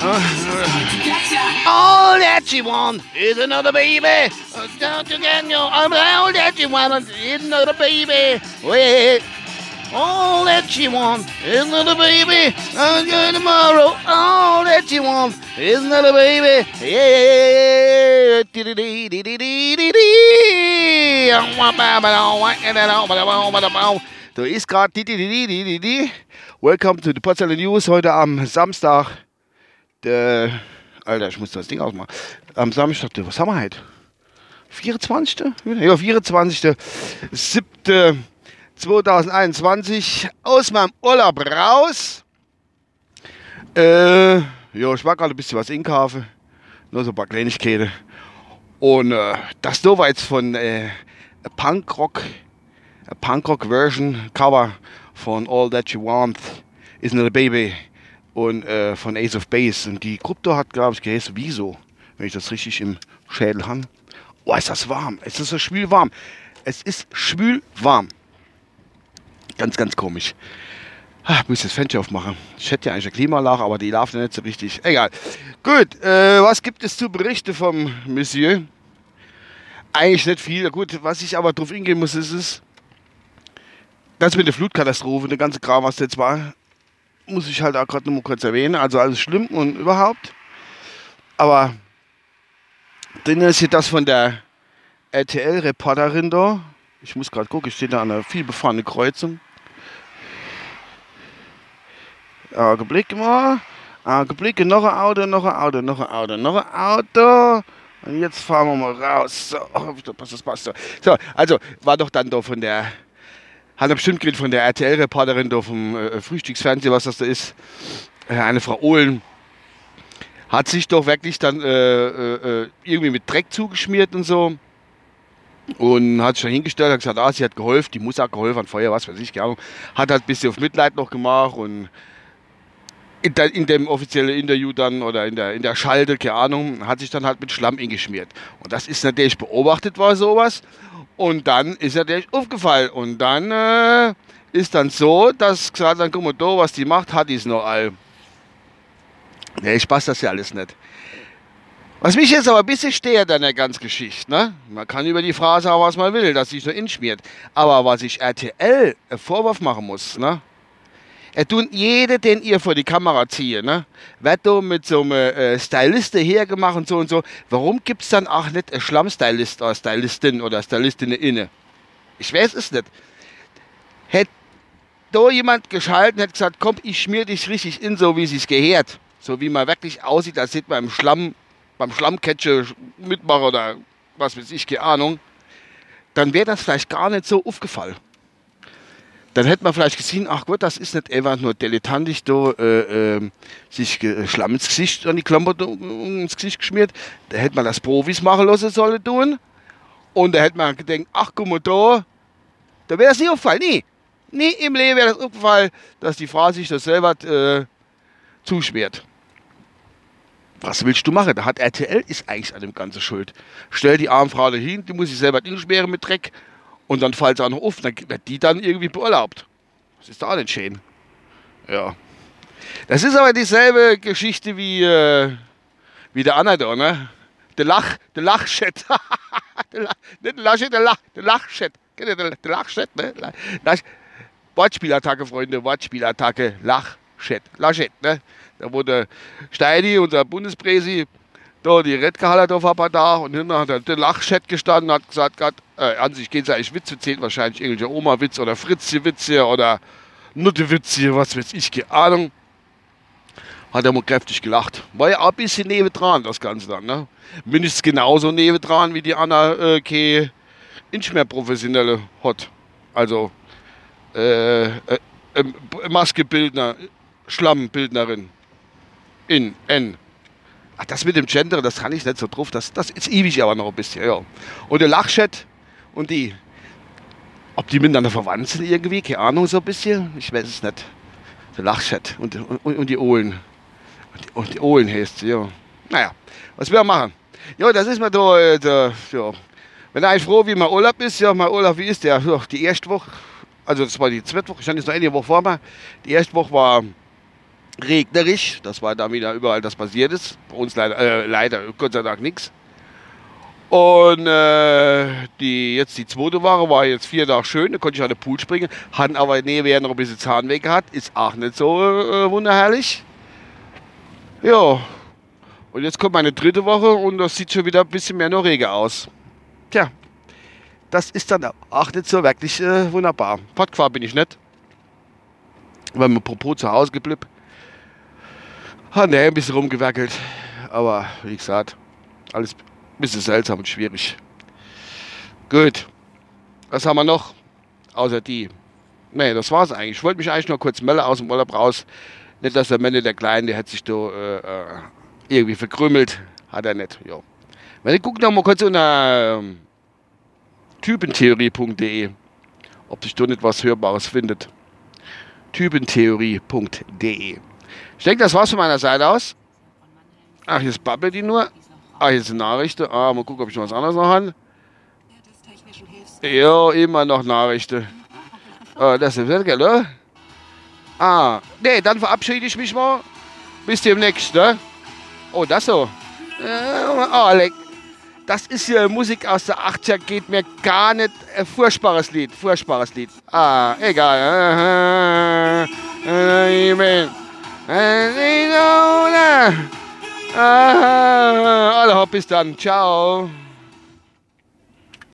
All that she wants is another baby. Don't you get your all that she wants is another baby. Wait. All that she wants is another baby. I'm going tomorrow. All that she wants is another baby. Yeah. Da ist gerade. Welcome to the Potsdamer News heute am Samstag. Der, Alter, ich muss das Ding ausmachen. Am Samstag, was haben wir heute? 24. Ja, 24. 7. 2021 aus meinem Urlaub raus. Äh, ja, ich war gerade ein bisschen was inkaufen. Nur so ein paar Kleinigkeiten. Und äh, das jetzt von äh, Punkrock, a Punkrock Version Cover von All That You Want Is Not a Baby und äh, von Ace of Base. Und die Gruppe hat, glaube ich, geheißen Wieso, wenn ich das richtig im Schädel habe. Oh, ist das warm. Es ist so schwül warm. Es ist schwül warm. Ganz, ganz komisch. Ah, muss das Fenster aufmachen. Ich hätte ja eigentlich eine Klimaanlage, aber die ja nicht so richtig. Egal. Gut, äh, was gibt es zu berichten vom Monsieur? Eigentlich nicht viel. Gut, was ich aber drauf hingehen muss, ist es, das mit der Flutkatastrophe, der ganze Kram, was jetzt war, muss ich halt auch gerade noch mal kurz erwähnen. Also alles schlimm und überhaupt. Aber drin ist hier das von der RTL-Reporterin da. Ich muss gerade gucken, ich stehe da an einer vielbefahrenen Kreuzung. Augenblick mal. Augenblick, noch ein Auto, noch ein Auto, noch ein Auto, noch ein Auto. Und jetzt fahren wir mal raus. So, das passt so. So, also war doch dann da von der, hat er bestimmt geredet von der RTL-Reporterin da vom äh, Frühstücksfernsehen, was das da ist. Äh, eine Frau Ohlen hat sich doch wirklich dann äh, äh, irgendwie mit Dreck zugeschmiert und so. Und hat sich dann hingestellt, hat gesagt, ah, sie hat geholfen, die muss auch geholfen, an Feuer, was weiß ich, gerne. Hat halt ein bisschen auf Mitleid noch gemacht und in, der, in, dem offiziellen Interview dann oder in der, in der Schalte, keine Ahnung, hat sich dann halt mit Schlamm eingeschmiert. Und das ist natürlich beobachtet war sowas. Und dann ist natürlich aufgefallen. Und dann äh, ist dann so, dass gesagt dann, guck mal, da, was die macht, hat die es noch all. Nee, ich passt das ja alles nicht. Was mich jetzt aber ein bisschen stört an der ganzen Geschichte, ne? Man kann über die Frau sagen, was man will, dass sie so inschmiert. Aber was ich RTL einen Vorwurf machen muss, ne? Er tut jeder, den ihr vor die Kamera zieht, ne? Wird da mit so einem äh, Styliste hergemacht und so und so. Warum gibt es dann auch nicht einen Schlammstylist oder Stylistin oder Stylistin inne? Ich weiß es nicht. Hätte da jemand geschalten, hätte gesagt, komm, ich schmier dich richtig in, so wie es gehört. So wie man wirklich aussieht, als hätte man im Schlamm, beim Schlammcatcher mitmachen oder was weiß ich, keine Ahnung. Dann wäre das vielleicht gar nicht so aufgefallen dann hätte man vielleicht gesehen, ach gut, das ist nicht einfach nur dilettantisch da, äh, äh, sich äh, Schlamm ins Gesicht, an die Klamotte ins Gesicht geschmiert. Da hätte man das Profis machen lassen sollen tun. Und da hätte man gedacht, ach guck mal da, da wäre es nie aufgefallen. Nie. Nie im Leben wäre das aufgefallen, dass die Frau sich das selber äh, zuschmiert. Was willst du machen? Da hat RTL ist eigentlich an dem Ganzen schuld. Stell die arme Frau dahin, die muss sich selber hinschmieren mit Dreck und dann fällt es auch noch auf, dann wird die dann irgendwie beurlaubt. Das ist da nicht schön. Ja. Das ist aber dieselbe Geschichte wie, äh, wie der Anna da, ne? Der Lach, der Lachchat. der Lach, nicht der Lachchat, der Lach, der Lachchat. Ihr der, Lachchat, ne? Lach, Wortspielattacke, Freunde, Wortspielattacke, Lachchat, Lachchat, ne? Da wurde Steini, unser Bundespräsi, da die Redgehaller war da und hinten hat der Lachchat gestanden hat gesagt, grad, äh, an sich geht es eigentlich Witze zählen, wahrscheinlich irgendwelche Oma-Witz oder Fritzi-Witze oder Nutte-Witze, was weiß ich, keine Ahnung. Hat er mal kräftig gelacht. War ja auch ein bisschen nebendran, das Ganze dann, ne? Mindestens genauso nebendran wie die Anna äh, Ke Inch mehr professionelle hat. Also, äh, äh, äh Maskebildner, Schlammbildnerin. In, N. Ach, das mit dem Gender, das kann ich nicht so drauf. Das, das ist ewig aber noch ein bisschen, ja. Und der Lachchat und die, ob die miteinander verwandt sind irgendwie, keine Ahnung, so ein bisschen. Ich weiß es nicht. Der Lachchat und, und, und die Ohlen. Und die, Ohlen heißt ja. Naja, was wir machen? Ja, das ist mir da, äh, ja. Wenn eigentlich froh, wie mein Urlaub ist, ja, mein Urlaub, wie ist der? Die erste Woche, Also das war die zweite Woche, ich stand jetzt noch eine Woche vor mir. Die erste Woche war regnerisch, das war da wieder überall das passiert ist. Bei uns leider, äh, leider Gott sei Dank nichts. Und äh, die, jetzt die zweite Woche war jetzt vier Tage schön, da konnte ich an den Pool springen, hatten aber nee, wer noch ein bisschen Zahnweg hat, ist auch nicht so äh, wunderherrlich. Ja, und jetzt kommt meine dritte Woche und das sieht schon wieder ein bisschen mehr noch Regen aus. Tja, das ist dann auch nicht so wirklich äh, wunderbar. Fortgefahren bin ich nicht, weil mir Popo zu Hause geblieben. Hat ne, ein bisschen rumgewerkelt, aber wie gesagt, alles ein bisschen seltsam und schwierig. Gut, was haben wir noch? Außer die. Nee, das war's eigentlich. Ich wollte mich eigentlich nur kurz melden aus dem Urlaub raus. Nicht, dass der Mende, der Kleine, der hat sich da äh, äh, irgendwie verkrümelt. Hat er nicht. Jo. Wenn ich gucke mal kurz unter ähm, typentheorie.de, ob sich da nicht was Hörbares findet. typentheorie.de. Ich denke, das war's von meiner Seite aus. Ach, jetzt babbelt die nur. Ah, hier sind Nachrichten. Ah, mal gucken, ob ich noch was anderes noch habe. Ja, immer noch Nachrichten. Ah, das ist das, gell? Ah, nee, dann verabschiede ich mich mal. Bis demnächst, ne? Oh, das so. oh, leck. Das ist hier Musik aus der 80er, geht mir gar nicht. Äh, furchtbares Lied, furchtbares Lied. Ah, egal. Amen. Ah, alle hopp, bis dann. Ciao.